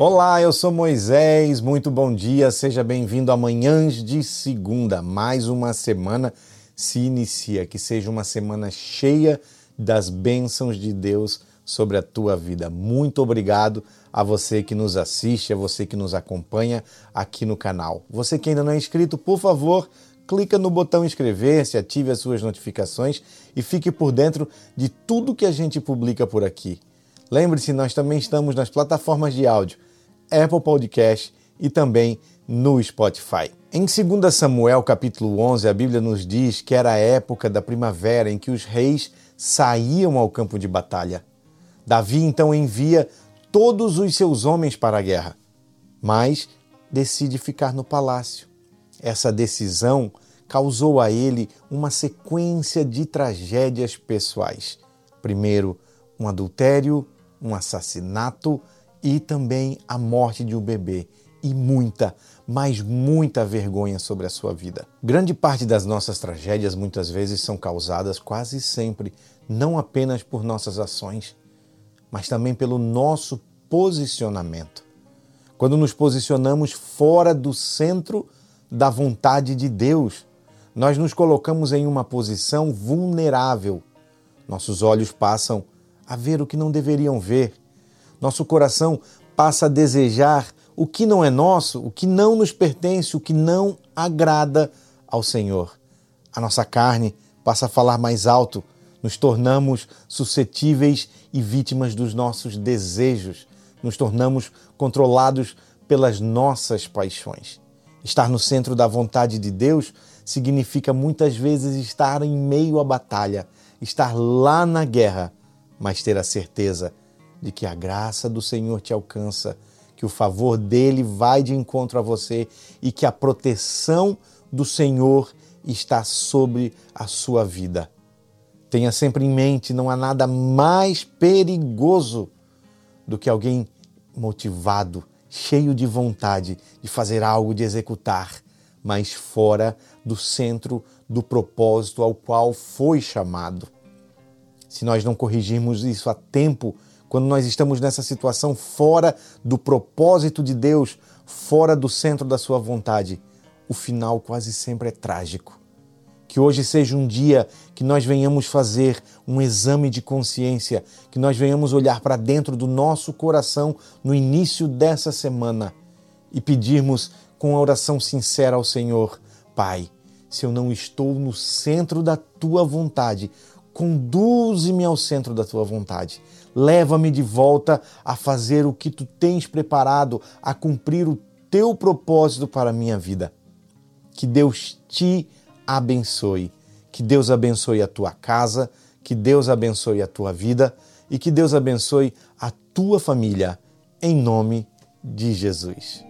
Olá, eu sou Moisés, muito bom dia, seja bem-vindo a Manhãs de Segunda. Mais uma semana se inicia, que seja uma semana cheia das bênçãos de Deus sobre a tua vida. Muito obrigado a você que nos assiste, a você que nos acompanha aqui no canal. Você que ainda não é inscrito, por favor, clica no botão inscrever-se, ative as suas notificações e fique por dentro de tudo que a gente publica por aqui. Lembre-se, nós também estamos nas plataformas de áudio Apple Podcast e também no Spotify. Em 2 Samuel capítulo 11, a Bíblia nos diz que era a época da primavera em que os reis saíam ao campo de batalha. Davi então envia todos os seus homens para a guerra, mas decide ficar no palácio. Essa decisão causou a ele uma sequência de tragédias pessoais. Primeiro, um adultério, um assassinato, e também a morte de um bebê e muita, mas muita vergonha sobre a sua vida. Grande parte das nossas tragédias muitas vezes são causadas quase sempre não apenas por nossas ações, mas também pelo nosso posicionamento. Quando nos posicionamos fora do centro da vontade de Deus, nós nos colocamos em uma posição vulnerável. Nossos olhos passam a ver o que não deveriam ver nosso coração passa a desejar o que não é nosso, o que não nos pertence, o que não agrada ao Senhor. A nossa carne passa a falar mais alto, nos tornamos suscetíveis e vítimas dos nossos desejos, nos tornamos controlados pelas nossas paixões. Estar no centro da vontade de Deus significa muitas vezes estar em meio à batalha, estar lá na guerra, mas ter a certeza de que a graça do Senhor te alcança, que o favor dele vai de encontro a você e que a proteção do Senhor está sobre a sua vida. Tenha sempre em mente, não há nada mais perigoso do que alguém motivado, cheio de vontade de fazer algo, de executar, mas fora do centro do propósito ao qual foi chamado. Se nós não corrigirmos isso a tempo, quando nós estamos nessa situação fora do propósito de Deus, fora do centro da Sua vontade, o final quase sempre é trágico. Que hoje seja um dia que nós venhamos fazer um exame de consciência, que nós venhamos olhar para dentro do nosso coração no início dessa semana e pedirmos com a oração sincera ao Senhor: Pai, se eu não estou no centro da tua vontade, conduze-me ao centro da tua vontade. Leva-me de volta a fazer o que tu tens preparado, a cumprir o teu propósito para a minha vida. Que Deus te abençoe. Que Deus abençoe a tua casa, que Deus abençoe a tua vida e que Deus abençoe a tua família. Em nome de Jesus.